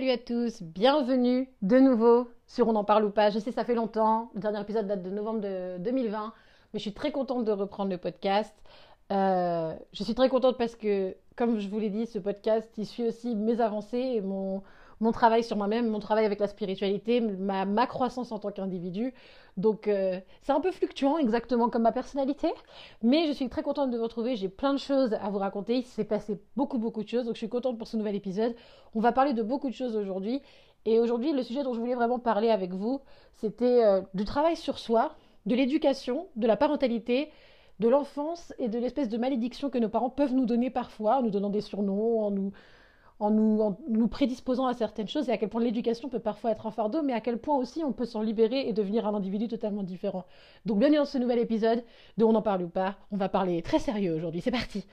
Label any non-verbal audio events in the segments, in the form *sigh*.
Salut à tous, bienvenue de nouveau sur On en parle ou pas. Je sais, ça fait longtemps, le dernier épisode date de novembre de 2020, mais je suis très contente de reprendre le podcast. Euh, je suis très contente parce que, comme je vous l'ai dit, ce podcast, il suit aussi mes avancées et mon, mon travail sur moi-même, mon travail avec la spiritualité, ma, ma croissance en tant qu'individu. Donc euh, c'est un peu fluctuant, exactement comme ma personnalité, mais je suis très contente de vous retrouver. J'ai plein de choses à vous raconter. Il s'est passé beaucoup, beaucoup de choses, donc je suis contente pour ce nouvel épisode. On va parler de beaucoup de choses aujourd'hui. Et aujourd'hui, le sujet dont je voulais vraiment parler avec vous, c'était euh, du travail sur soi, de l'éducation, de la parentalité, de l'enfance et de l'espèce de malédiction que nos parents peuvent nous donner parfois, en nous donnant des surnoms, en nous en nous, prédisposant à certaines choses et à quel point l'éducation peut parfois être un fardeau, mais à quel point aussi on peut s'en libérer et devenir un individu totalement différent. Donc bienvenue dans ce nouvel épisode de On en parle ou pas. On va parler très sérieux aujourd'hui. C'est parti.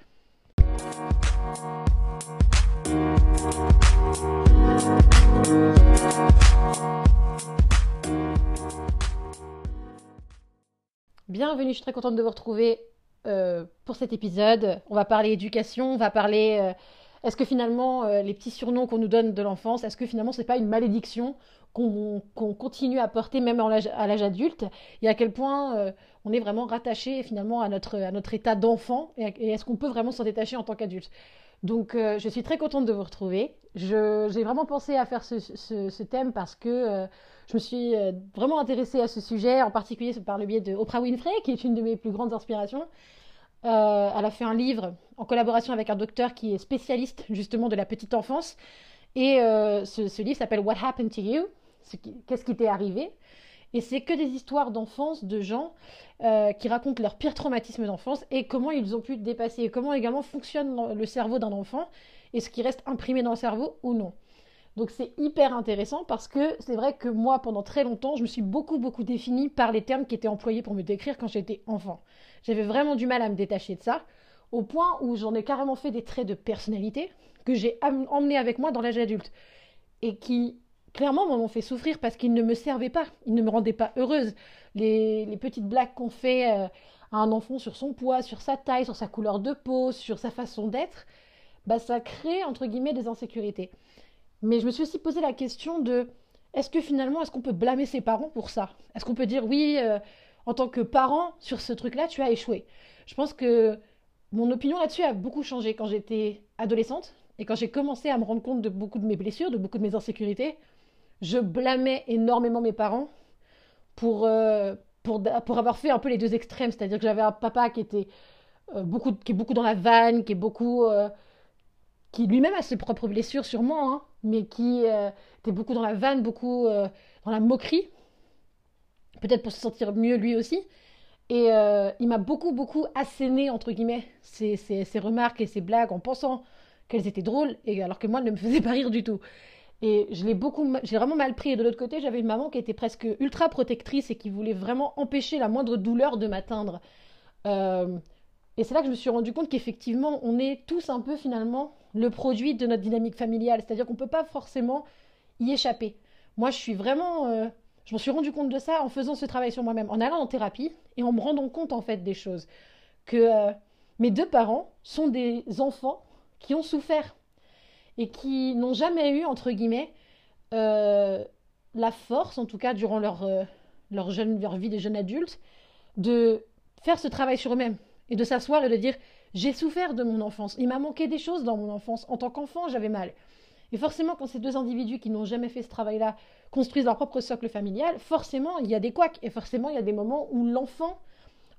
Bienvenue, je suis très contente de vous retrouver euh, pour cet épisode. On va parler éducation, on va parler... Euh, est-ce que finalement, euh, les petits surnoms qu'on nous donne de l'enfance, est-ce que finalement, ce n'est pas une malédiction qu'on continue à porter même à l'âge adulte? Et à quel point euh, on est vraiment rattaché finalement à notre, état d'enfant Et, est-ce qu'on peut vraiment s'en détacher en tant qu'adulte? Donc, euh, je suis très contente de vous retrouver. J'ai vraiment pensé à faire ce, ce thème parce que je me suis vraiment intéressée à ce sujet, en particulier par le biais de Oprah Winfrey, qui est une de mes plus grandes inspirations. Euh, elle a fait un livre en collaboration avec un docteur qui est spécialiste justement de la petite enfance. Et euh, ce, livre s'appelle What Happened to You? Qu'est-ce qui t'est arrivé? Et c'est que des histoires d'enfance de gens euh, qui racontent leur pire traumatisme d'enfance et comment ils ont pu dépasser, et comment également fonctionne le cerveau d'un enfant et ce qui reste imprimé dans le cerveau ou non. Donc c'est hyper intéressant parce que c'est vrai que moi, pendant très longtemps, je me suis beaucoup, beaucoup définie par les termes qui étaient employés pour me décrire quand j'étais enfant. J'avais vraiment du mal à me détacher de ça, au point où j'en ai carrément fait des traits de personnalité que j'ai emmenés avec moi dans l'âge adulte et qui clairement m'ont fait souffrir parce qu'ils ne me servaient pas, ils ne me rendaient pas heureuse. Les, petites blagues qu'on fait euh, à un enfant sur son poids, sur sa taille, sur sa couleur de peau, sur sa façon d'être, bah ça crée entre guillemets des insécurités. Mais je me suis aussi posé la question de est-ce que finalement, est-ce qu'on peut blâmer ses parents pour ça? Est-ce qu'on peut dire oui, euh, en tant que parent, sur ce truc-là, tu as échoué? Je pense que mon opinion là-dessus a beaucoup changé quand j'étais adolescente et quand j'ai commencé à me rendre compte de beaucoup de mes blessures, de beaucoup de mes insécurités. Je blâmais énormément mes parents pour, euh, pour, pour avoir fait un peu les deux extrêmes. C'est-à-dire que j'avais un papa qui était euh, beaucoup, qui est beaucoup dans la vanne, qui est beaucoup qui lui-même a ses propres blessures sûrement, hein, mais qui euh, était beaucoup dans la vanne, beaucoup euh, dans la moquerie, peut-être pour se sentir mieux lui aussi. Et euh, il m'a beaucoup, beaucoup asséné, entre guillemets, ses, remarques et ses blagues en pensant qu'elles étaient drôles, et alors que moi, elles ne me faisaient pas rire du tout. Et je l'ai beaucoup, j'ai vraiment mal pris. Et de l'autre côté, j'avais une maman qui était presque ultra protectrice et qui voulait vraiment empêcher la moindre douleur de m'atteindre. et c'est là que je me suis rendu compte qu'effectivement, on est tous un peu finalement le produit de notre dynamique familiale. C'est-à-dire qu'on ne peut pas forcément y échapper. Moi, je suis vraiment... Euh, je m'en suis rendu compte de ça en faisant ce travail sur moi-même, en allant en thérapie et en me rendant compte en fait des choses. Que euh, mes deux parents sont des enfants qui ont souffert et qui n'ont jamais eu, entre guillemets, euh, la force, en tout cas durant leur, leur, jeune, leur vie de jeunes adultes, de faire ce travail sur eux-mêmes et de s'asseoir et de dire j'ai souffert de mon enfance. Il m'a manqué des choses dans mon enfance. En tant qu'enfant, j'avais mal. Et forcément, quand ces deux individus qui n'ont jamais fait ce travail-là construisent leur propre socle familial, forcément, il y a des couacs. Et forcément, il y a des moments où l'enfant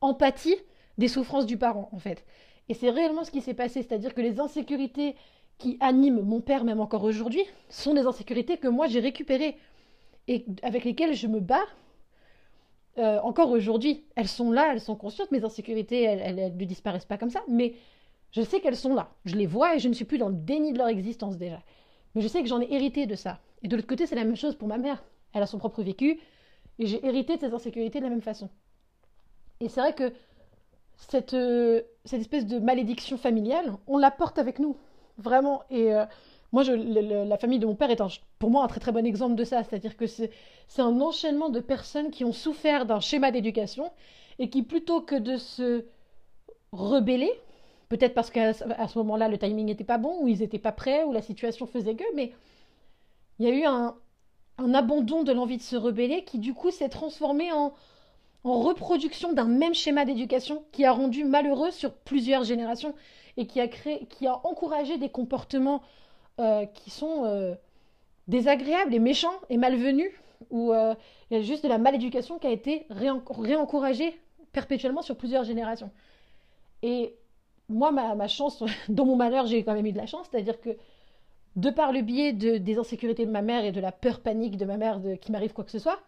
empathie des souffrances du parent, en fait. Et c'est réellement ce qui s'est passé. C'est-à-dire que les insécurités qui animent mon père, même encore aujourd'hui, sont des insécurités que moi, j'ai récupérées et avec lesquelles je me bats euh, encore aujourd'hui, elles sont là, elles sont conscientes, mes insécurités, elles, ne disparaissent pas comme ça, mais je sais qu'elles sont là. Je les vois et je ne suis plus dans le déni de leur existence déjà. Mais je sais que j'en ai hérité de ça. Et de l'autre côté, c'est la même chose pour ma mère. Elle a son propre vécu et j'ai hérité de ces insécurités de la même façon. Et c'est vrai que cette, euh, cette espèce de malédiction familiale, on la porte avec nous, vraiment. Et euh, moi, la famille de mon père est pour moi un très très bon exemple de ça. C'est-à-dire que c'est un enchaînement de personnes qui ont souffert d'un schéma d'éducation et qui, plutôt que de se rebeller, peut-être parce qu'à ce moment-là, le timing n'était pas bon, ou ils n'étaient pas prêts, ou la situation faisait que, mais il y a eu un, abandon de l'envie de se rebeller qui du coup s'est transformé en, reproduction d'un même schéma d'éducation qui a rendu malheureux sur plusieurs générations et qui a encouragé des comportements euh, qui sont euh, désagréables et méchants et malvenus, où euh, il y a juste de la maléducation qui a été réencouragée perpétuellement sur plusieurs générations. Et moi, ma, ma chance, *laughs* dans mon malheur, j'ai quand même eu de la chance, c'est-à-dire que de par le biais de, des insécurités de ma mère et de la peur panique de ma mère de qu'il m'arrive quoi que ce soit,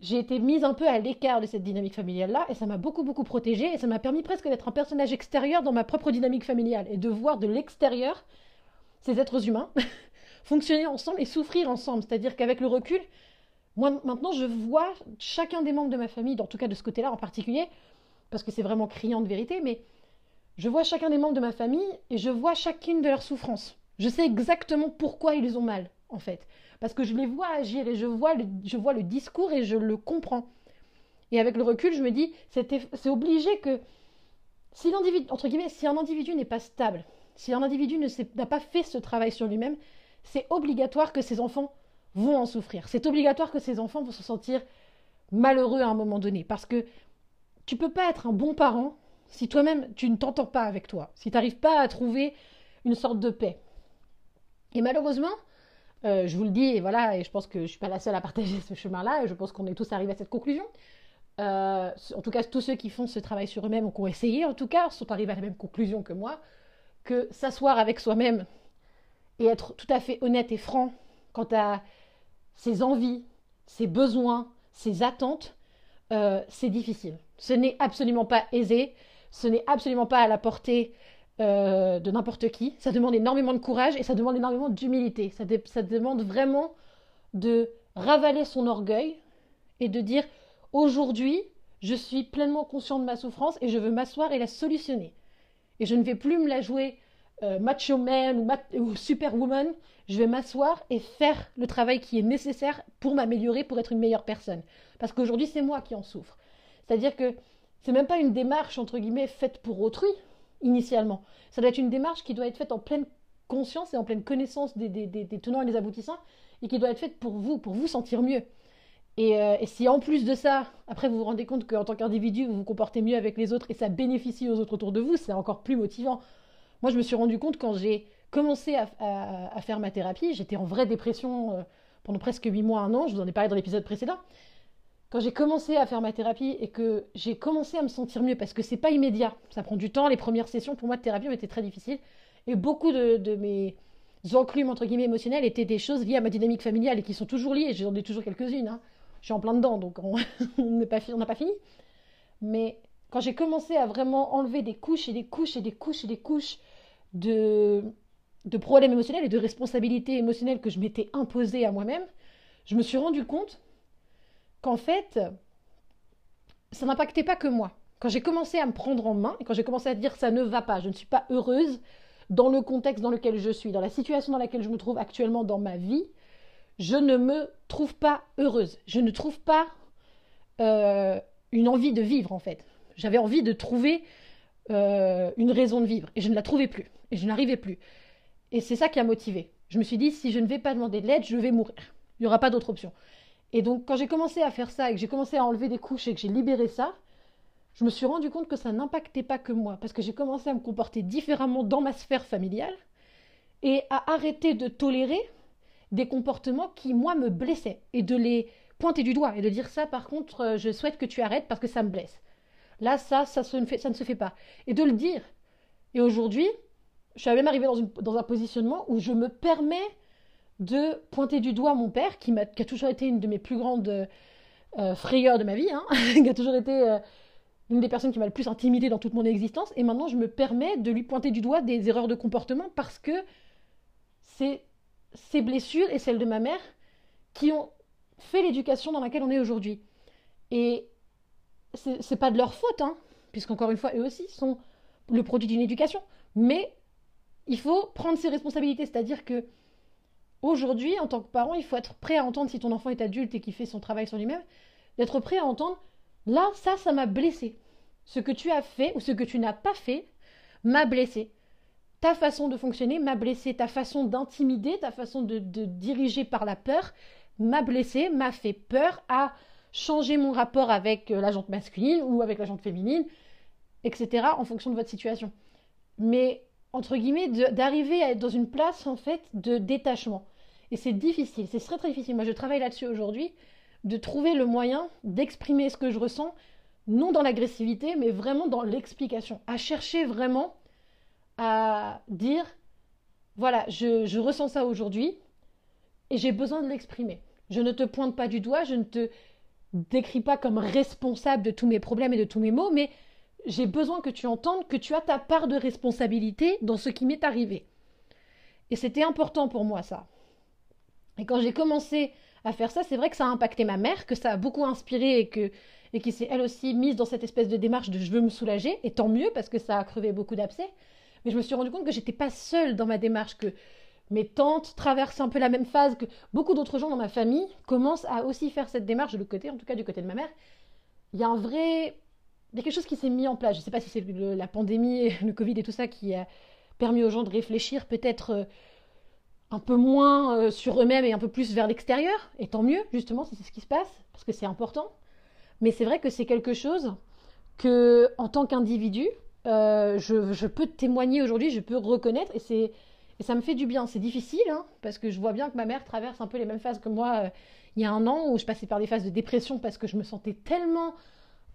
j'ai été mise un peu à l'écart de cette dynamique familiale-là, et ça m'a beaucoup, beaucoup protégée, et ça m'a permis presque d'être un personnage extérieur dans ma propre dynamique familiale, et de voir de l'extérieur ces êtres humains *laughs* fonctionner ensemble et souffrir ensemble. C'est-à-dire qu'avec le recul, moi maintenant je vois chacun des membres de ma famille, en tout cas de ce côté-là en particulier, parce que c'est vraiment criant de vérité, mais je vois chacun des membres de ma famille et je vois chacune de leurs souffrances. Je sais exactement pourquoi ils ont mal, en fait parce que je les vois agir et je vois le, je vois le discours et je le comprends. Et avec le recul, je me dis, c'est obligé que si l'individu, entre guillemets, si un individu n'est pas stable, si un individu n'a pas fait ce travail sur lui-même, c'est obligatoire que ses enfants vont en souffrir. C'est obligatoire que ses enfants vont se sentir malheureux à un moment donné. Parce que tu peux pas être un bon parent si toi-même tu ne t'entends pas avec toi, si tu n'arrives pas à trouver une sorte de paix. Et malheureusement, euh, je vous le dis, et voilà, et je pense que je ne suis pas la seule à partager *laughs* ce chemin-là, et je pense qu'on est tous arrivés à cette conclusion. Euh, en tout cas, tous ceux qui font ce travail sur eux-mêmes, ou qui ont essayé en tout cas, sont arrivés à la même conclusion que moi, que s'asseoir avec soi-même et être tout à fait honnête et franc quant à ses envies, ses besoins, ses attentes, euh, c'est difficile. Ce n'est absolument pas aisé, ce n'est absolument pas à la portée euh, de n'importe qui. Ça demande énormément de courage et ça demande énormément d'humilité. Ça, ça, demande vraiment de ravaler son orgueil et de dire aujourd'hui, je suis pleinement conscient de ma souffrance et je veux m'asseoir et la solutionner. Et je ne vais plus me la jouer euh, macho man ou, ou superwoman. Je vais m'asseoir et faire le travail qui est nécessaire pour m'améliorer, pour être une meilleure personne. Parce qu'aujourd'hui, c'est moi qui en souffre. C'est-à-dire que c'est même pas une démarche entre guillemets faite pour autrui, initialement. Ça doit être une démarche qui doit être faite en pleine conscience et en pleine connaissance des, tenants et des aboutissants, et qui doit être faite pour vous, pour vous sentir mieux. Euh, et, si en plus de ça, après vous vous rendez compte qu'en tant qu'individu, vous vous comportez mieux avec les autres et ça bénéficie aux autres autour de vous, c'est encore plus motivant. Moi, je me suis rendu compte quand j'ai commencé à, faire ma thérapie, j'étais en vraie dépression euh, pendant presque 8 mois, un an, je vous en ai parlé dans l'épisode précédent quand j'ai commencé à faire ma thérapie et que j'ai commencé à me sentir mieux, parce que c'est pas immédiat, ça prend du temps, les premières sessions pour moi de thérapie ont été très difficiles, et beaucoup de, mes enclumes entre guillemets émotionnelles étaient des choses liées à ma dynamique familiale et qui sont toujours liées, j'en ai toujours quelques-unes, hein. Je suis en plein dedans, donc on *laughs* n'a pas, pas fini. Mais quand j'ai commencé à vraiment enlever des couches et des couches et des couches et des couches de, problèmes émotionnels et de responsabilités émotionnelles que je m'étais imposées à moi-même, je me suis rendu compte qu'en fait, ça n'impactait pas que moi. Quand j'ai commencé à me prendre en main et quand j'ai commencé à dire ça ne va pas, je ne suis pas heureuse dans le contexte dans lequel je suis, dans la situation dans laquelle je me trouve actuellement dans ma vie, je ne me trouve pas heureuse. Je ne trouve pas euh, une envie de vivre en fait. J'avais envie de trouver euh, une raison de vivre et je ne la trouvais plus et je n'arrivais plus. Et c'est ça qui a motivé. Je me suis dit si je ne vais pas demander de l'aide, je vais mourir. Il n'y aura pas d'autre option. Et donc, quand j'ai commencé à faire ça et que j'ai commencé à enlever des couches et que j'ai libéré ça, je me suis rendu compte que ça n'impactait pas que moi, parce que j'ai commencé à me comporter différemment dans ma sphère familiale et à arrêter de tolérer des comportements qui, moi, me blessaient et de les pointer du doigt et de dire ça, par contre, euh, je souhaite que tu arrêtes parce que ça me blesse. Là, ça, ça, ça ne se fait pas. Et de le dire. Et aujourd'hui, je suis même arrivée dans, dans un positionnement où je me permets de pointer du doigt mon père, qui, a, qui a toujours été une de mes plus grandes euh, frayeurs de ma vie, hein, *laughs* qui a toujours été euh, une des personnes qui m'a le plus intimidée dans toute mon existence, et maintenant je me permets de lui pointer du doigt des erreurs de comportement parce que c'est ces blessures et celles de ma mère qui ont fait l'éducation dans laquelle on est aujourd'hui. Et c'est pas de leur faute, hein, puisqu'encore une fois, eux aussi sont le produit d'une éducation. Mais il faut prendre ses responsabilités, c'est-à-dire que Aujourd'hui, en tant que parent, il faut être prêt à entendre si ton enfant est adulte et qu'il fait son travail sur lui-même, d'être prêt à entendre là, ça, ça m'a blessé. Ce que tu as fait ou ce que tu n'as pas fait m'a blessé. Ta façon de fonctionner m'a blessé, ta façon d'intimider, ta façon de, diriger par la peur m'a blessé, m'a fait peur, à changer mon rapport avec euh, la jante masculine ou avec la jante féminine, etc. en fonction de votre situation. Mais entre guillemets, d'arriver à être dans une place en fait de détachement. Et c'est difficile, c'est très très difficile. Moi je travaille là-dessus aujourd'hui, de trouver le moyen d'exprimer ce que je ressens, non dans l'agressivité, mais vraiment dans l'explication. À chercher vraiment à dire, voilà, je, ressens ça aujourd'hui et j'ai besoin de l'exprimer. Je ne te pointe pas du doigt, je ne te décris pas comme responsable de tous mes problèmes et de tous mes maux, mais j'ai besoin que tu entendes que tu as ta part de responsabilité dans ce qui m'est arrivé. Et c'était important pour moi ça. Et quand j'ai commencé à faire ça, c'est vrai que ça a impacté ma mère, que ça a beaucoup inspiré et que et qui s'est elle aussi mise dans cette espèce de démarche de je veux me soulager, et tant mieux parce que ça a crevé beaucoup d'abcès. Mais je me suis rendu compte que j'étais pas seule dans ma démarche, que mes tantes traversent un peu la même phase, que beaucoup d'autres gens dans ma famille commencent à aussi faire cette démarche de l'autre côté, en tout cas du côté de ma mère. Il y a un vrai il y a quelque chose qui s'est mis en place. Je ne sais pas si c'est la pandémie, le Covid et tout ça qui a permis aux gens de réfléchir peut-être euh, un peu moins euh, sur eux-mêmes et un peu plus vers l'extérieur. Et tant mieux, justement, si c'est ce qui se passe, parce que c'est important. Mais c'est vrai que c'est quelque chose que, en tant qu'individu, euh, je, peux témoigner aujourd'hui, je peux reconnaître, et, ça me fait du bien. C'est difficile, hein, parce que je vois bien que ma mère traverse un peu les mêmes phases que moi il y a un an, où je passais par des phases de dépression parce que je me sentais tellement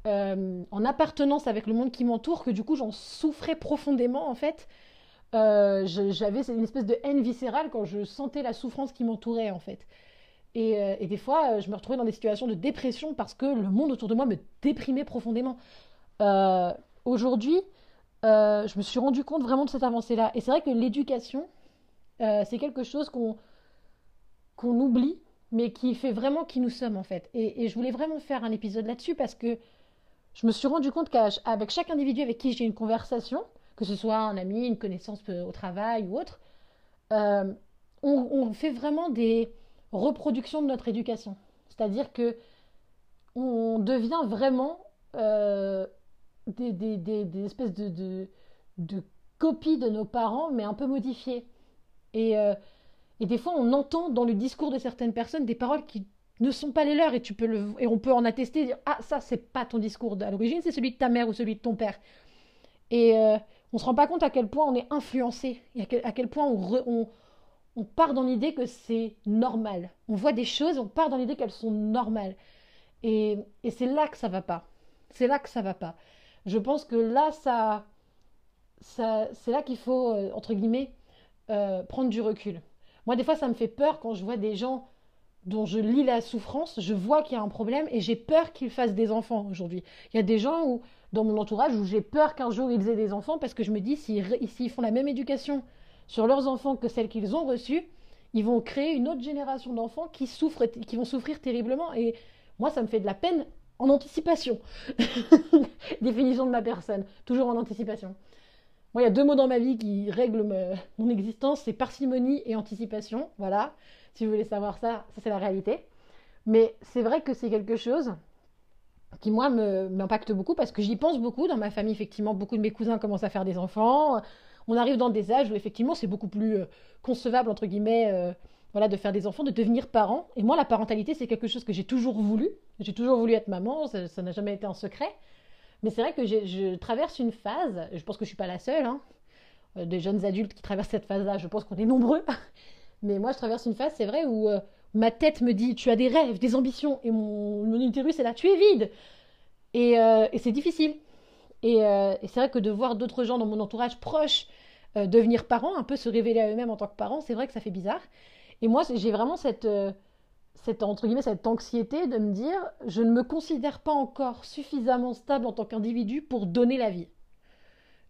euh, en appartenance avec le monde qui m'entoure que du coup j'en souffrais profondément en fait. Euh, j'avais une espèce de haine viscérale quand je sentais la souffrance qui m'entourait en fait. Et, euh, des fois, je me retrouvais dans des situations de dépression parce que le monde autour de moi me déprimait profondément. Aujourd'hui, je me suis rendu compte vraiment de cette avancée-là. Et c'est vrai que l'éducation, c'est quelque chose qu'on qu'on oublie, mais qui fait vraiment qui nous sommes en fait. Et, je voulais vraiment faire un épisode là-dessus parce que je me suis rendu compte qu'avec chaque individu avec qui j'ai une conversation, que ce soit un ami, une connaissance au travail ou autre, euh, on, fait vraiment des reproductions de notre éducation. C'est-à-dire que on devient vraiment euh, des, espèces de, copies de nos parents, mais un peu modifiées. Et, euh, et des fois, on entend dans le discours de certaines personnes des paroles qui ne sont pas les leurs et tu peux et on peut en attester dire ah ça c'est pas ton discours à l'origine c'est celui de ta mère ou celui de ton père. Et euh, on se rend pas compte à quel point on est influencé à quel, point on, on, part dans l'idée que c'est normal. On voit des choses on part dans l'idée qu'elles sont normales. Et, et c'est là que ça va pas. C'est là que ça va pas je pense que là ça, c'est là qu'il faut euh, entre guillemets euh, prendre du recul moi des fois ça me fait peur quand je vois des gens dont je lis la souffrance, je vois qu'il y a un problème et j'ai peur qu'ils fassent des enfants aujourd'hui. Il y a des gens dans mon entourage où j'ai peur qu'un jour ils aient des enfants parce que je me dis s'ils font la même éducation sur leurs enfants que celle qu'ils ont reçue, ils vont créer une autre génération d'enfants qui souffrent, qui vont souffrir terriblement. Et moi, ça me fait de la peine en anticipation. *laughs* Définition de ma personne, toujours en anticipation. Moi, il y a deux mots dans ma vie qui règlent mon existence, c'est parcimonie et anticipation. Voilà. Si vous voulez savoir ça, ça c'est la réalité. Mais c'est vrai que c'est quelque chose qui, moi, m'impacte beaucoup parce que j'y pense beaucoup. Dans ma famille, effectivement, beaucoup de mes cousins commencent à faire des enfants. On arrive dans des âges où, effectivement, c'est beaucoup plus euh, concevable, entre guillemets, euh, voilà, de faire des enfants, de devenir parent. Et moi, la parentalité, c'est quelque chose que j'ai toujours voulu. J'ai toujours voulu être maman, ça n'a jamais été un secret. Mais c'est vrai que je traverse une phase, je pense que je ne suis pas la seule, hein, euh, des jeunes adultes qui traversent cette phase-là, je pense qu'on est nombreux, *laughs* mais moi, je traverse une phase, c'est vrai, où euh, ma tête me dit tu as des rêves, des ambitions, et mon, mon utérus est là, tu es vide. Et, euh, c'est difficile. Et, c'est vrai que de voir d'autres gens dans mon entourage proche devenir parents, un peu se révéler à eux-mêmes en tant que parents, c'est vrai que ça fait bizarre. Et moi, j'ai vraiment cette, cette, entre guillemets, cette anxiété de me dire je ne me considère pas encore suffisamment stable en tant qu'individu pour donner la vie.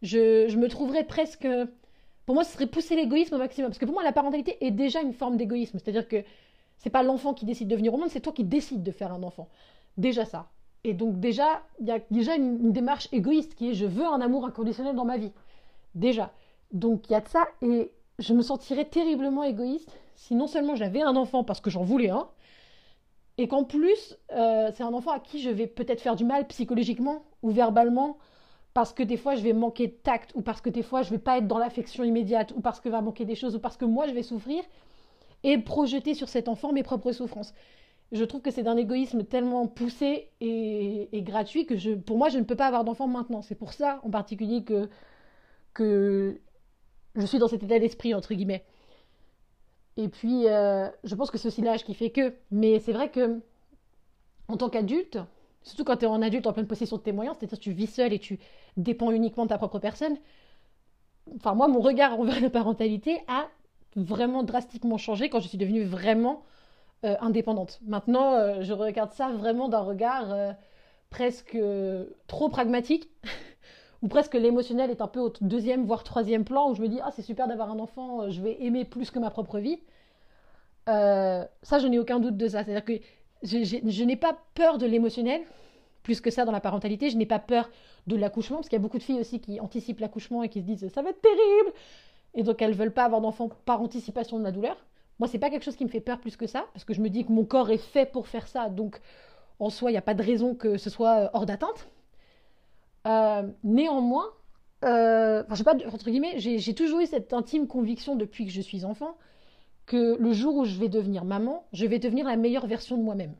Je, je me trouverais presque pour moi, ce serait pousser l'égoïsme au maximum. Parce que pour moi, la parentalité est déjà une forme d'égoïsme. C'est-à-dire que c'est pas l'enfant qui décide de venir au monde, c'est toi qui décides de faire un enfant. Déjà ça. Et donc déjà, il y a déjà une, démarche égoïste qui est je veux un amour inconditionnel dans ma vie. Déjà. Donc il y a de ça. Et je me sentirais terriblement égoïste si non seulement j'avais un enfant parce que j'en voulais un, et qu'en plus, euh, c'est un enfant à qui je vais peut-être faire du mal psychologiquement ou verbalement parce que des fois je vais manquer de tact, ou parce que des fois je vais pas être dans l'affection immédiate, ou parce que va manquer des choses, ou parce que moi je vais souffrir, et projeter sur cet enfant mes propres souffrances. Je trouve que c'est d'un égoïsme tellement poussé et, gratuit que pour moi je ne peux pas avoir d'enfant maintenant. C'est pour ça en particulier que, que je suis dans cet état d'esprit, entre guillemets. Et puis, euh, je pense que c'est aussi l'âge qui fait que. Mais c'est vrai que, en tant qu'adulte, surtout quand tu es en adulte en pleine possession de tes moyens, c'est-à-dire que tu vis seul et tu dépends uniquement de ta propre personne. Enfin, moi, mon regard envers la parentalité a vraiment drastiquement changé quand je suis devenue vraiment euh, indépendante. Maintenant, euh, je regarde ça vraiment d'un regard presque trop pragmatique. Ou presque l'émotionnel est un peu au deuxième, voire troisième plan, où je me dis, ah, c'est super d'avoir un enfant, euh, je vais aimer plus que ma propre vie. Euh, ça, je n'ai aucun doute de ça. C'est-à-dire que je, n'ai pas peur de l'émotionnel, plus que ça dans la parentalité. Je n'ai pas peur de l'accouchement, parce qu'il y a beaucoup de filles aussi qui anticipent l'accouchement et qui se disent, ça va être terrible. Et donc, elles veulent pas avoir d'enfant par anticipation de la douleur. Moi, c'est pas quelque chose qui me fait peur plus que ça, parce que je me dis que mon corps est fait pour faire ça. Donc, en soi, il n'y a pas de raison que ce soit euh, hors d'atteinte. Euh, néanmoins, euh, j'ai toujours eu cette intime conviction depuis que je suis enfant que le jour où je vais devenir maman, je vais devenir la meilleure version de moi-même.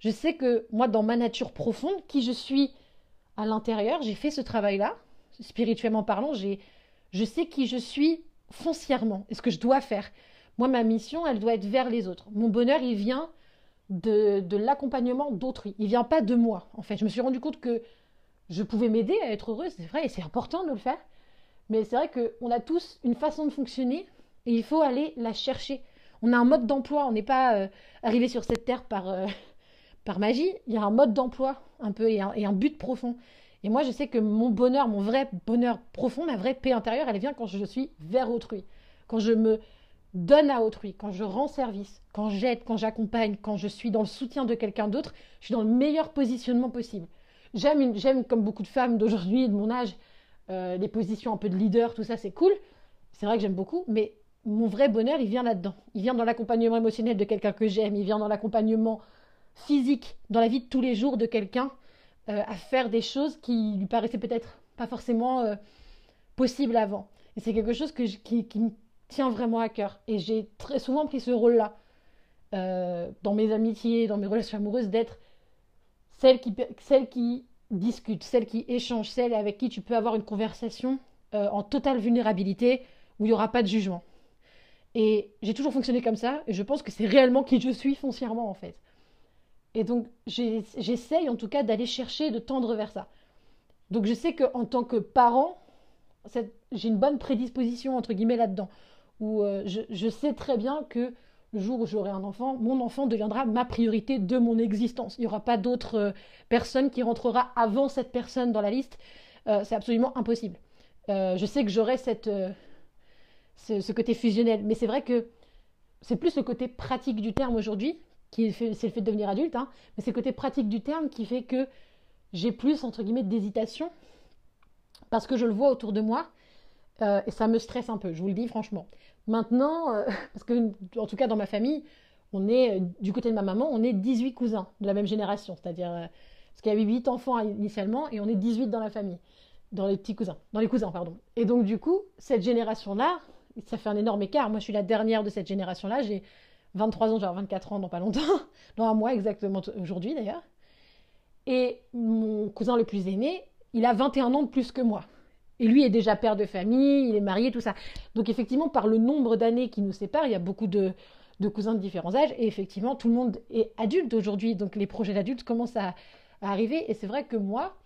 Je sais que moi, dans ma nature profonde, qui je suis à l'intérieur, j'ai fait ce travail-là, spirituellement parlant, je sais qui je suis foncièrement et ce que je dois faire. Moi, ma mission, elle doit être vers les autres. Mon bonheur, il vient de, de l'accompagnement d'autrui. Il vient pas de moi, en fait. Je me suis rendu compte que je pouvais m'aider à être heureuse, c'est vrai, et c'est important de le faire. Mais c'est vrai qu'on a tous une façon de fonctionner et il faut aller la chercher. On a un mode d'emploi, on n'est pas euh, arrivé sur cette terre par, euh, *laughs* par magie. Il y a un mode d'emploi un peu et un, but profond. Et moi, je sais que mon bonheur, mon vrai bonheur profond, ma vraie paix intérieure, elle vient quand je suis vers autrui, quand je me donne à autrui, quand je rends service, quand j'aide, quand j'accompagne, quand je suis dans le soutien de quelqu'un d'autre, je suis dans le meilleur positionnement possible. J'aime, comme beaucoup de femmes d'aujourd'hui de mon âge, euh, les positions un peu de leader, tout ça, c'est cool. C'est vrai que j'aime beaucoup, mais mon vrai bonheur, il vient là-dedans. Il vient dans l'accompagnement émotionnel de quelqu'un que j'aime, il vient dans l'accompagnement physique, dans la vie de tous les jours de quelqu'un, euh, à faire des choses qui lui paraissaient peut-être pas forcément euh, possibles avant. Et c'est quelque chose qui, qui, me tient vraiment à cœur. Et j'ai très souvent pris ce rôle-là, dans mes amitiés, dans mes relations amoureuses, d'être celle qui, celle qui discute, celle qui échange, celle avec qui tu peux avoir une conversation euh, en totale vulnérabilité où il n'y aura pas de jugement. Et j'ai toujours fonctionné comme ça et je pense que c'est réellement qui je suis foncièrement en fait. Et donc j'essaye en tout cas d'aller chercher, de tendre vers ça. Donc je sais qu'en tant que parent, j'ai une bonne prédisposition entre guillemets là-dedans, où euh, je, je, sais très bien que le jour où j'aurai un enfant, mon enfant deviendra ma priorité de mon existence. Il n'y aura pas d'autre euh, personne qui rentrera avant cette personne dans la liste. Euh, c'est absolument impossible. Euh, je sais que j'aurai cette, ce, côté fusionnel, mais c'est vrai que c'est plus le côté pratique du terme aujourd'hui, qui c'est le fait de devenir adulte, hein, mais c'est le côté pratique du terme qui fait que j'ai plus, entre guillemets, d'hésitation, parce que je le vois autour de moi, et ça me stresse un peu, je vous le dis franchement. Maintenant, euh, *laughs* parce que, en tout cas, dans ma famille, on est, euh, du côté de ma maman, on est 18 cousins de la même génération. C'est-à-dire, euh, parce qu'il y avait 8 enfants initialement et on est 18 dans la famille. Dans les petits cousins. Dans les cousins, pardon. Et donc, du coup, cette génération-là, ça fait un énorme écart. Moi, je suis la dernière de cette génération-là. J'ai 23 ans, j'ai 24 ans dans pas longtemps. *laughs* dans un mois exactement aujourd'hui, d'ailleurs. Et mon cousin le plus aîné, il a 21 ans de plus que moi. Et lui est déjà père de famille, il est marié, tout ça. Donc effectivement, par le nombre d'années qui nous séparent, il y a beaucoup de, cousins de différents âges. Et effectivement, tout le monde est adulte aujourd'hui. Donc les projets d'adultes commencent à, arriver. Et c'est vrai que moi,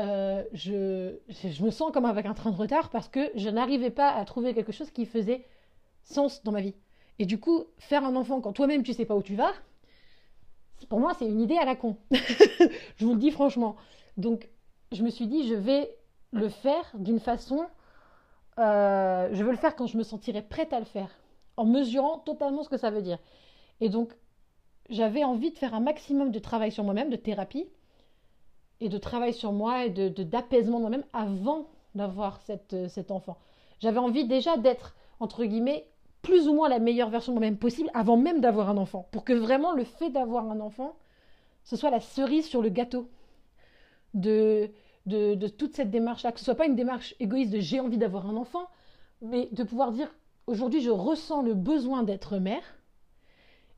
euh, je, je, me sens comme avec un train de retard parce que je n'arrivais pas à trouver quelque chose qui faisait sens dans ma vie. Et du coup, faire un enfant quand toi-même tu sais pas où tu vas, pour moi, c'est une idée à la con. *laughs* je vous le dis franchement. Donc, je me suis dit, je vais le faire d'une façon. Euh, je veux le faire quand je me sentirai prête à le faire, en mesurant totalement ce que ça veut dire. Et donc, j'avais envie de faire un maximum de travail sur moi-même, de thérapie, et de travail sur moi et de, d'apaisement de moi-même avant d'avoir cette, cet enfant. J'avais envie déjà d'être, entre guillemets, plus ou moins la meilleure version de moi-même possible avant même d'avoir un enfant. Pour que vraiment le fait d'avoir un enfant, ce soit la cerise sur le gâteau. De, de, toute cette démarche-là, que ce soit pas une démarche égoïste de j'ai envie d'avoir un enfant, mais de pouvoir dire aujourd'hui je ressens le besoin d'être mère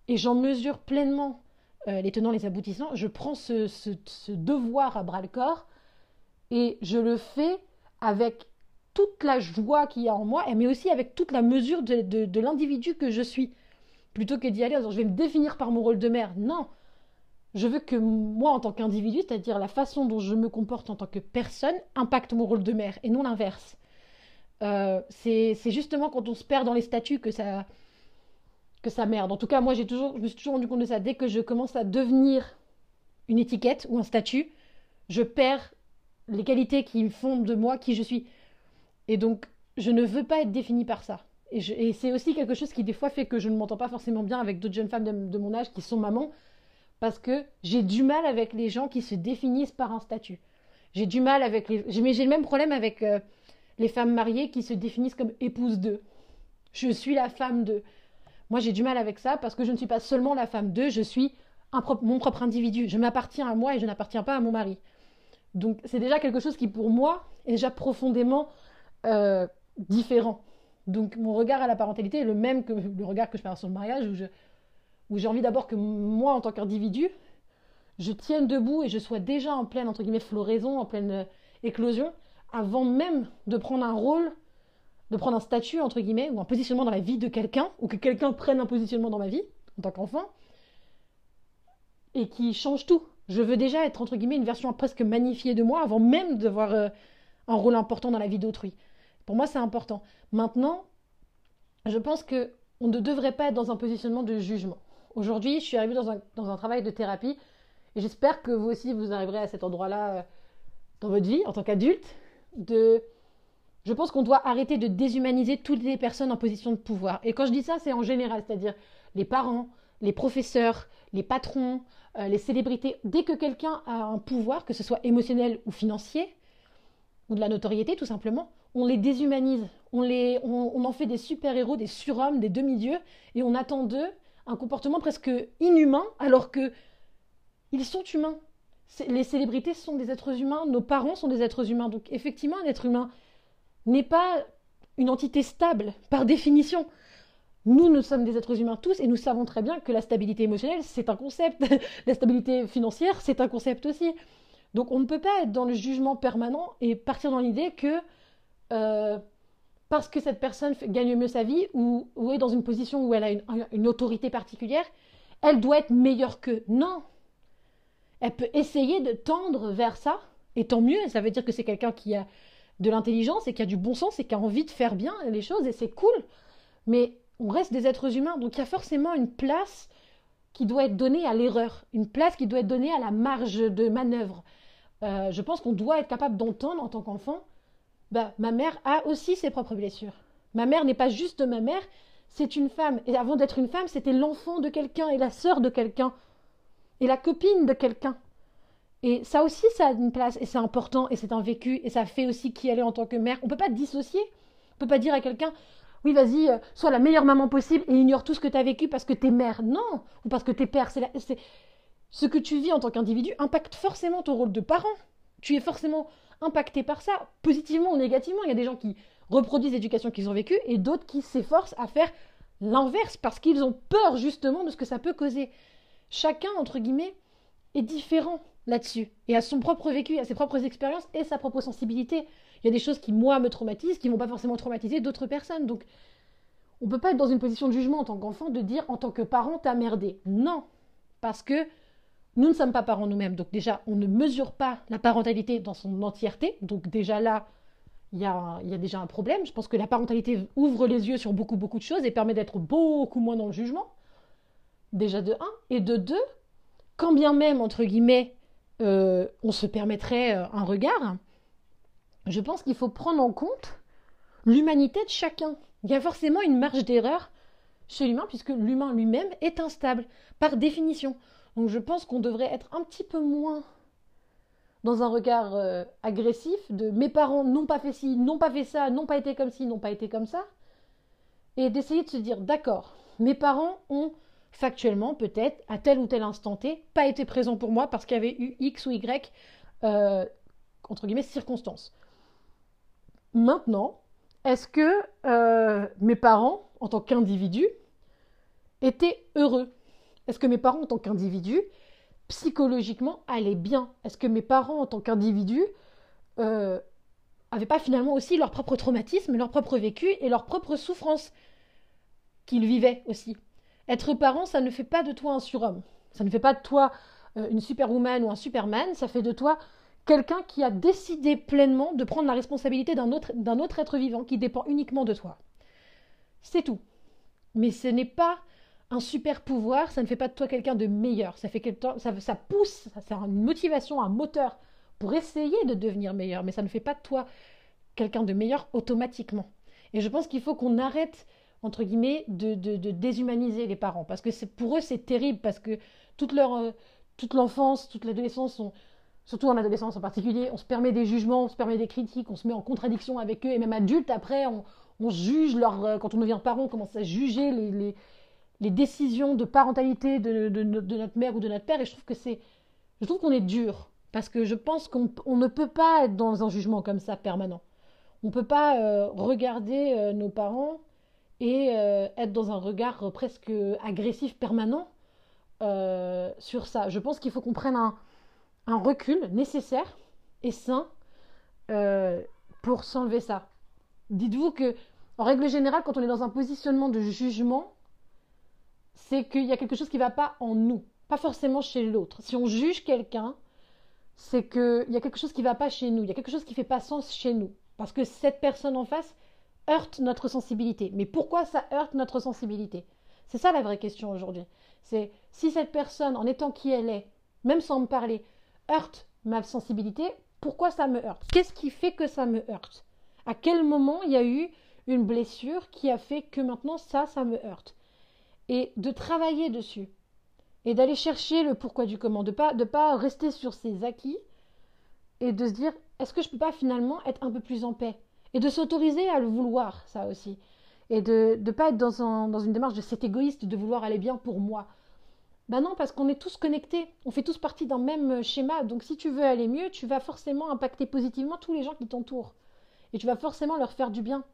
et j'en mesure pleinement euh, les tenants, les aboutissants. Je prends ce, ce, devoir à bras le corps et je le fais avec toute la joie qu'il y a en moi, mais aussi avec toute la mesure de, de, de l'individu que je suis. Plutôt que d'y aller disant je vais me définir par mon rôle de mère. Non, je veux que moi, en tant qu'individu, c'est-à-dire la façon dont je me comporte en tant que personne, impacte mon rôle de mère et non l'inverse. Euh, c'est justement quand on se perd dans les statuts que ça, que ça merde. En tout cas, moi, toujours, je me suis toujours rendu compte de ça. Dès que je commence à devenir une étiquette ou un statut, je perds les qualités qui font de moi qui je suis. Et donc, je ne veux pas être définie par ça. Et, c'est aussi quelque chose qui, des fois, fait que je ne m'entends pas forcément bien avec d'autres jeunes femmes de mon âge qui sont mamans parce que j'ai du mal avec les gens qui se définissent par un statut. J'ai du mal avec les. J'ai le même problème avec euh, les femmes mariées qui se définissent comme épouses d'eux. Je suis la femme d'eux. Moi, j'ai du mal avec ça parce que je ne suis pas seulement la femme d'eux, je suis mon propre individu. Je m'appartiens à moi et je n'appartiens pas à mon mari. Donc, c'est déjà quelque chose qui, pour moi, est déjà profondément euh, différent. Donc, mon regard à la parentalité est le même que le regard que je fais sur le mariage, où je, où j'ai envie d'abord que moi, en tant qu'individu, je tienne debout et je sois déjà en pleine, entre guillemets, floraison, en pleine euh, éclosion, avant même de prendre un rôle, de prendre un statut, entre guillemets, ou un positionnement dans la vie de quelqu'un, ou que quelqu'un prenne un positionnement dans ma vie, en tant qu'enfant, et qui change tout. Je veux déjà être, entre guillemets, une version presque magnifiée de moi, avant même d'avoir euh, un rôle important dans la vie d'autrui. Pour moi, c'est important. Maintenant, je pense que on ne devrait pas être dans un positionnement de jugement. Aujourd'hui, je suis arrivée dans un, dans un travail de thérapie et j'espère que vous aussi, vous arriverez à cet endroit-là euh, dans votre vie en tant qu'adulte. De... Je pense qu'on doit arrêter de déshumaniser toutes les personnes en position de pouvoir. Et quand je dis ça, c'est en général, c'est-à-dire les parents, les professeurs, les patrons, euh, les célébrités. Dès que quelqu'un a un pouvoir, que ce soit émotionnel ou financier, ou de la notoriété tout simplement, on les déshumanise, on, les, on, on en fait des super-héros, des surhommes, des demi-dieux, et on attend d'eux un comportement presque inhumain, alors que ils sont humains. Les célébrités sont des êtres humains, nos parents sont des êtres humains. Donc effectivement, un être humain n'est pas une entité stable, par définition. Nous, nous sommes des êtres humains tous et nous savons très bien que la stabilité émotionnelle, c'est un concept. *laughs* la stabilité financière, c'est un concept aussi. Donc on ne peut pas être dans le jugement permanent et partir dans l'idée que euh, parce que cette personne gagne mieux sa vie ou, est dans une position où elle a une, autorité particulière, elle doit être meilleure qu'eux. Non. Elle peut essayer de tendre vers ça, et tant mieux, ça veut dire que c'est quelqu'un qui a de l'intelligence et qui a du bon sens et qui a envie de faire bien les choses, et c'est cool. Mais on reste des êtres humains, donc il y a forcément une place qui doit être donnée à l'erreur, une place qui doit être donnée à la marge de manœuvre. Euh, je pense qu'on doit être capable d'entendre en tant qu'enfant bah, ma mère a aussi ses propres blessures. Ma mère n'est pas juste ma mère, c'est une femme. Et avant d'être une femme, c'était l'enfant de quelqu'un et la sœur de quelqu'un et la copine de quelqu'un. Et ça aussi, ça a une place et c'est important et c'est un vécu et ça fait aussi qui elle est en tant que mère. On peut pas dissocier. On peut pas dire à quelqu'un oui, vas-y, euh, sois la meilleure maman possible et ignore tout ce que tu as vécu parce que tu es mère. Non, ou parce que tu es père. C'est Ce que tu vis en tant qu'individu impacte forcément ton rôle de parent. Tu es forcément impactés par ça, positivement ou négativement. Il y a des gens qui reproduisent l'éducation qu'ils ont vécue et d'autres qui s'efforcent à faire l'inverse parce qu'ils ont peur justement de ce que ça peut causer. Chacun, entre guillemets, est différent là-dessus et a son propre vécu, a ses propres expériences et sa propre sensibilité. Il y a des choses qui, moi, me traumatisent, qui vont pas forcément traumatiser d'autres personnes. Donc, on peut pas être dans une position de jugement en tant qu'enfant de dire en tant que parent, t'as merdé. Non. Parce que nous ne sommes pas parents nous-mêmes, donc déjà, on ne mesure pas la parentalité dans son entièreté. Donc déjà là, il y, a, déjà un problème. Je pense que la parentalité ouvre les yeux sur beaucoup, beaucoup de choses et permet d'être beaucoup moins dans le jugement. Déjà de un. Et de deux, quand bien même, entre guillemets, euh, on se permettrait euh, un regard, je pense qu'il faut prendre en compte l'humanité de chacun. Il y a forcément une marge d'erreur chez l'humain, puisque l'humain lui-même est instable, par définition. Donc je pense qu'on devrait être un petit peu moins dans un regard euh, agressif de mes parents n'ont pas fait ci, n'ont pas fait ça, n'ont pas été comme ci, n'ont pas été comme ça. Et d'essayer de se dire, d'accord, mes parents ont factuellement, peut-être, à tel ou tel instant T, pas été présents pour moi parce qu'il y avait eu X ou Y euh, entre guillemets, circonstances. Maintenant, est-ce que euh, mes parents, en tant qu'individus, étaient heureux Est-ce que mes parents, en tant qu'individus, psychologiquement, allaient bien? Est-ce que mes parents, en tant qu'individus, euh, avaient pas finalement aussi leur propre traumatisme, leur propre vécu et leur propre souffrance qu'ils vivaient aussi? Être parent, ça ne fait pas de toi un surhomme. Ça ne fait pas de toi euh, une superwoman ou un superman, ça fait de toi quelqu'un qui a décidé pleinement de prendre la responsabilité d'un autre, d'un autre être vivant qui dépend uniquement de toi. C'est tout. Mais ce n'est pas un super pouvoir, ça ne fait pas de toi quelqu'un de meilleur. Ça, fait ça, ça pousse, c'est une motivation, un moteur pour essayer de devenir meilleur, mais ça ne fait pas de toi quelqu'un de meilleur automatiquement. Et je pense qu'il faut qu'on arrête, entre guillemets, de, de, déshumaniser les parents, parce que pour eux c'est terrible, parce que toute leur, euh, toute l'enfance, toute l'adolescence surtout en adolescence en particulier, on se permet des jugements, on se permet des critiques, on se met en contradiction avec eux, et même adultes, après, on, juge leur. Euh, quand on devient parent, on commence à juger les, décisions de parentalité de, de, notre mère ou de notre père, et je trouve que c'est. Je trouve qu'on est dur, parce que je pense qu'on ne peut pas être dans un jugement comme ça permanent. On ne peut pas euh, regarder euh, nos parents et être dans un regard presque agressif permanent sur ça. Je pense qu'il faut qu'on prenne un un recul nécessaire et sain euh, pour s'enlever ça. Dites-vous que, en règle générale, quand on est dans un positionnement de jugement, c'est qu'il y a quelque chose qui ne va pas en nous, pas forcément chez l'autre. Si on juge quelqu'un, c'est qu'il y a quelque chose qui ne va pas chez nous, il y a quelque chose qui ne fait pas sens chez nous. Parce que cette personne en face heurte notre sensibilité. Mais pourquoi ça heurte notre sensibilité? C'est ça la vraie question aujourd'hui. C'est si cette personne, en étant qui elle est, même sans me parler, heurte ma sensibilité, pourquoi ça me heurte? Qu'est-ce qui fait que ça me heurte? À quel moment il y a eu une blessure qui a fait que maintenant ça, ça me heurte? Et de travailler dessus. Et d'aller chercher le pourquoi du comment. De pas, de pas rester sur ses acquis et de se dire est-ce que je peux pas finalement être un peu plus en paix? Et de s'autoriser à le vouloir, ça aussi. Et de ne pas être dans, dans une démarche de cet égoïste de vouloir aller bien pour moi. Ben non, parce qu'on est tous connectés, on fait tous partie d'un même euh, schéma. Donc si tu veux aller mieux, tu vas forcément impacter positivement tous les gens qui t'entourent. Et tu vas forcément leur faire du bien.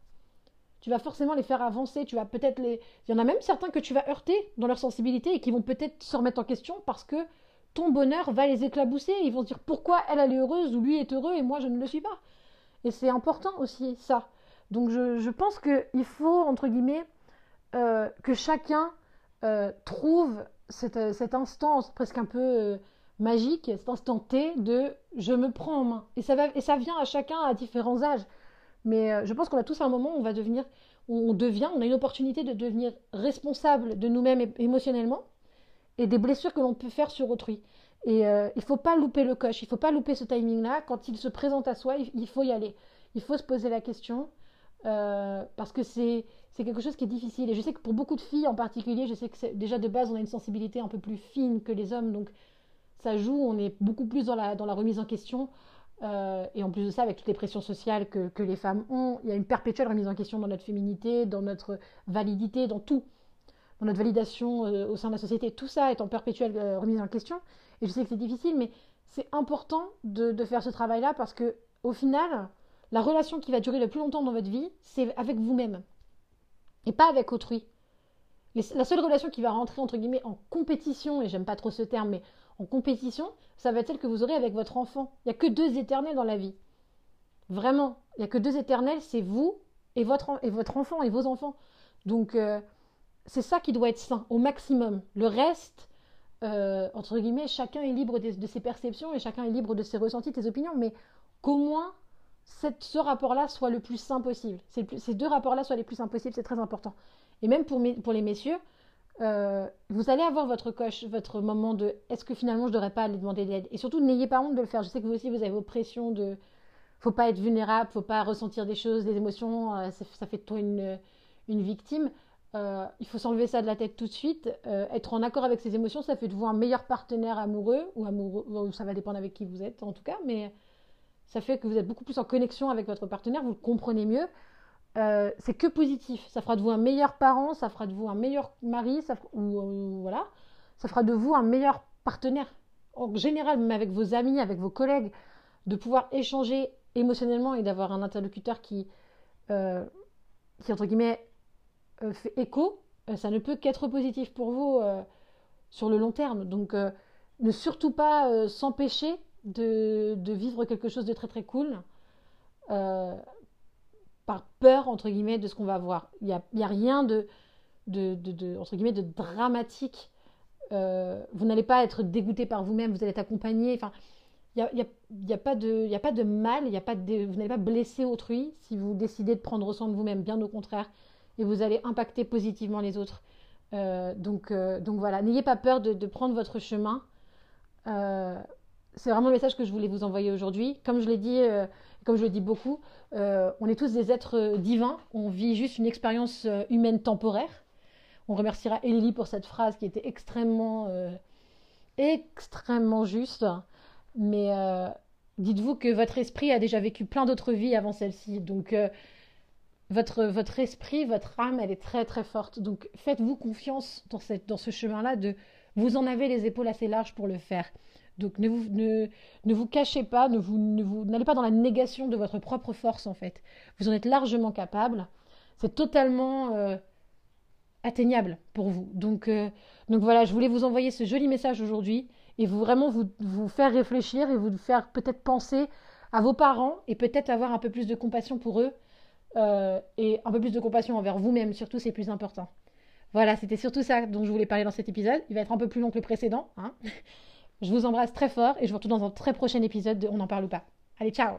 Tu vas forcément les faire avancer. Tu vas peut-être les. Il y en a même certains que tu vas heurter dans leur sensibilité et qui vont peut-être se remettre en question parce que ton bonheur va les éclabousser. Ils vont se dire pourquoi elle, est heureuse ou lui est heureux et moi je ne le suis pas. Et c'est important aussi, ça. Donc je, pense qu'il faut, entre guillemets, euh, que chacun euh, trouve euh, cet, instant presque un peu magique, cet instant T de je me prends en main. Et ça, va, et ça vient à chacun à différents âges. Mais euh, je pense qu'on a tous un moment où on va devenir, on devient, on a une opportunité de devenir responsable de nous-mêmes émotionnellement et des blessures que l'on peut faire sur autrui. Et il ne faut pas louper le coche, il ne faut pas louper ce timing-là. Quand il se présente à soi, il, faut y aller. Il faut se poser la question parce que c'est c'est quelque chose qui est difficile. Et je sais que pour beaucoup de filles en particulier, je sais que déjà de base, on a une sensibilité un peu plus fine que les hommes, donc ça joue, on est beaucoup plus dans la, dans la remise en question. Euh, et en plus de ça, avec toutes les pressions sociales que, les femmes ont, il y a une perpétuelle remise en question dans notre féminité, dans notre validité, dans tout, dans notre validation euh, au sein de la société. Tout ça est en perpétuelle euh, remise en question. Et je sais que c'est difficile, mais c'est important de, de, faire ce travail-là parce que, au final, la relation qui va durer le plus longtemps dans votre vie, c'est avec vous-même et pas avec autrui. la seule relation qui va rentrer entre guillemets en compétition, et j'aime pas trop ce terme, mais en compétition, ça va être celle que vous aurez avec votre enfant. Il n'y a que deux éternels dans la vie. Vraiment, il n'y a que deux éternels, c'est vous et votre, et votre enfant et vos enfants. Donc euh, c'est ça qui doit être sain au maximum. Le reste, euh, entre guillemets, chacun est libre de, ses perceptions et chacun est libre de ses ressentis, de ses opinions, mais qu'au moins ce rapport-là soit le plus sain possible. ces deux rapports-là soient les plus sains possibles, c'est très important. Et même pour les messieurs, euh, vous allez avoir votre coche, votre moment de est-ce que finalement je ne devrais pas aller demander d'aide Et surtout, n'ayez pas honte de le faire. Je sais que vous aussi, vous avez vos pressions de faut pas être vulnérable, faut pas ressentir des choses, des émotions, euh, ça, fait de toi une, une victime. Euh, il faut s'enlever ça de la tête tout de suite. être en accord avec ses émotions, ça fait de vous un meilleur partenaire amoureux ou amoureux, ça va dépendre avec qui vous êtes en tout cas, mais ça fait que vous êtes beaucoup plus en connexion avec votre partenaire, vous le comprenez mieux. Euh, c'est que positif. Ça fera de vous un meilleur parent, ça fera de vous un meilleur mari, ça, ou, voilà, ça fera de vous un meilleur partenaire. En général, même avec vos amis, avec vos collègues, de pouvoir échanger émotionnellement et d'avoir un interlocuteur qui, euh, qui entre guillemets, euh, fait écho, euh, ça ne peut qu'être positif pour vous sur le long terme. Donc, ne surtout pas s'empêcher de, vivre quelque chose de très très cool par peur, entre guillemets, de ce qu'on va voir. Il n'y a, y a, rien de, de, entre guillemets, de dramatique. vous n'allez pas être dégoûté par vous-même, vous allez être accompagné. Enfin, il n'y a, y a, pas de, a pas de mal, y a pas de, vous n'allez pas blesser autrui si vous décidez de prendre soin de vous-même, bien au contraire, et vous allez impacter positivement les autres. Euh, donc, euh, donc voilà, n'ayez pas peur de, de, prendre votre chemin. Euh, c'est vraiment le message que je voulais vous envoyer aujourd'hui. Comme je l'ai dit, comme je le dis beaucoup, on est tous des êtres divins, on vit juste une expérience humaine temporaire. On remerciera Ellie pour cette phrase qui était extrêmement, extrêmement juste. Mais euh, dites-vous que votre esprit a déjà vécu plein d'autres vies avant celle-ci. Donc, euh, votre, votre esprit, votre âme, elle est très très forte. Donc, faites-vous confiance dans, cette, dans ce chemin-là. De, vous en avez les épaules assez larges pour le faire. Donc, ne vous, cachez pas, ne vous, n'allez pas dans la négation de votre propre force, en fait. Vous en êtes largement capable. C'est totalement euh, atteignable pour vous. Donc, donc voilà, je voulais vous envoyer ce joli message aujourd'hui et vous vraiment vous, vous faire réfléchir et vous faire peut-être penser à vos parents et peut-être avoir un peu plus de compassion pour eux euh, et un peu plus de compassion envers vous-même, surtout c'est plus important. Voilà, c'était surtout ça dont je voulais parler dans cet épisode. Il va être un peu plus long que le précédent. Hein. Je vous embrasse très fort et je vous retrouve dans un très prochain épisode de On en parle pas. Allez, ciao.